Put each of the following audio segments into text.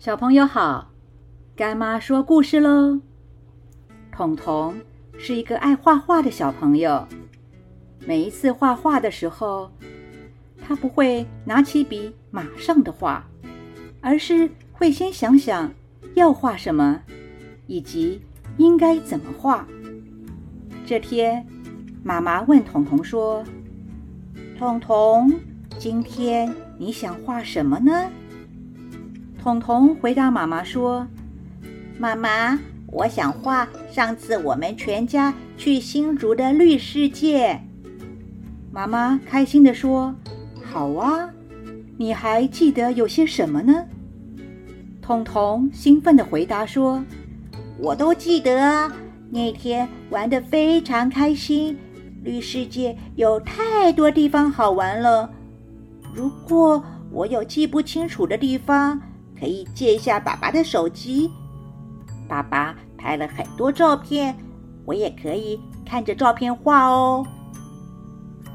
小朋友好，干妈说故事喽。彤彤是一个爱画画的小朋友，每一次画画的时候，他不会拿起笔马上的画，而是会先想想要画什么，以及应该怎么画。这天，妈妈问彤彤说：“彤彤，今天你想画什么呢？”彤彤回答妈妈说：“妈妈，我想画上次我们全家去新竹的绿世界。”妈妈开心地说：“好啊，你还记得有些什么呢？”彤彤兴奋地回答说：“我都记得，那天玩得非常开心，绿世界有太多地方好玩了。如果我有记不清楚的地方，”可以借一下爸爸的手机，爸爸拍了很多照片，我也可以看着照片画哦。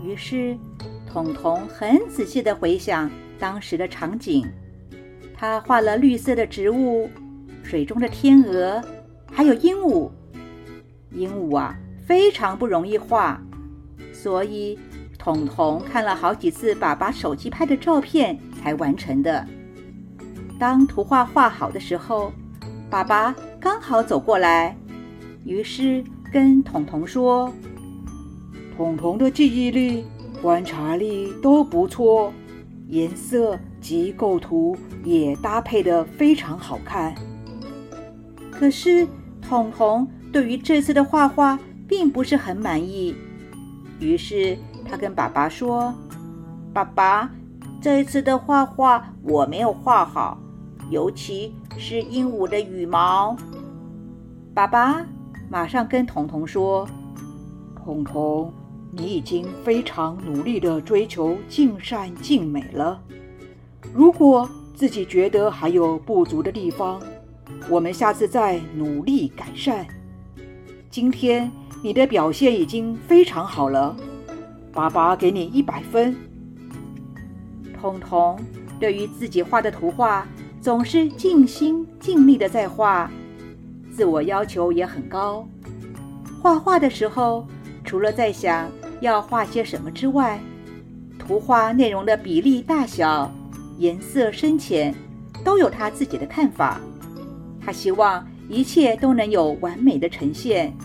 于是，彤彤很仔细的回想当时的场景，他画了绿色的植物、水中的天鹅，还有鹦鹉。鹦鹉啊，非常不容易画，所以彤彤看了好几次爸爸手机拍的照片才完成的。当图画画好的时候，爸爸刚好走过来，于是跟彤彤说：“彤彤的记忆力、观察力都不错，颜色及构图也搭配的非常好看。”可是彤彤对于这次的画画并不是很满意，于是他跟爸爸说：“爸爸，这一次的画画我没有画好。”尤其是鹦鹉的羽毛，爸爸马上跟彤彤说：“彤彤，你已经非常努力的追求尽善尽美了。如果自己觉得还有不足的地方，我们下次再努力改善。今天你的表现已经非常好了，爸爸给你一百分。”彤彤对于自己画的图画。总是尽心尽力的在画，自我要求也很高。画画的时候，除了在想要画些什么之外，图画内容的比例大小、颜色深浅，都有他自己的看法。他希望一切都能有完美的呈现，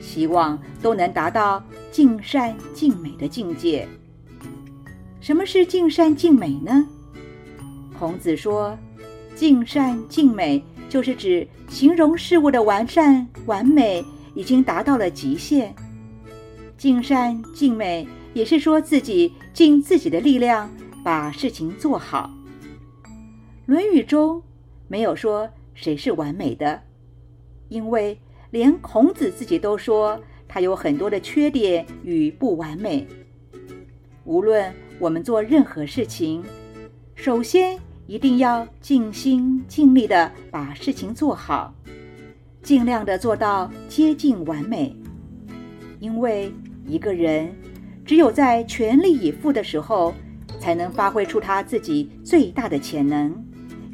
希望都能达到尽善尽美的境界。什么是尽善尽美呢？孔子说。尽善尽美，就是指形容事物的完善、完美已经达到了极限。尽善尽美，也是说自己尽自己的力量把事情做好。《论语》中没有说谁是完美的，因为连孔子自己都说他有很多的缺点与不完美。无论我们做任何事情，首先。一定要尽心尽力的把事情做好，尽量的做到接近完美。因为一个人只有在全力以赴的时候，才能发挥出他自己最大的潜能，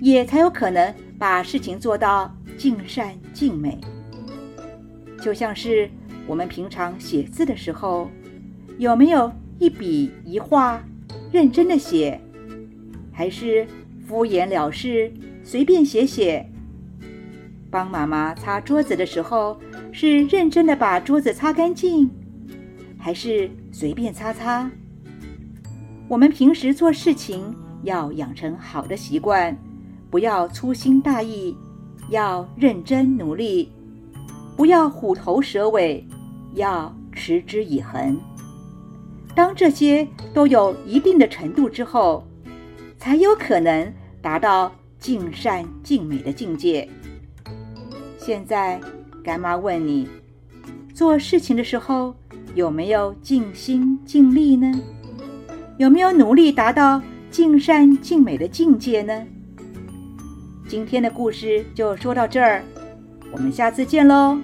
也才有可能把事情做到尽善尽美。就像是我们平常写字的时候，有没有一笔一画认真的写，还是？敷衍了事，随便写写。帮妈妈擦桌子的时候，是认真的把桌子擦干净，还是随便擦擦？我们平时做事情要养成好的习惯，不要粗心大意，要认真努力，不要虎头蛇尾，要持之以恒。当这些都有一定的程度之后，才有可能。达到尽善尽美的境界。现在，干妈问你，做事情的时候有没有尽心尽力呢？有没有努力达到尽善尽美的境界呢？今天的故事就说到这儿，我们下次见喽。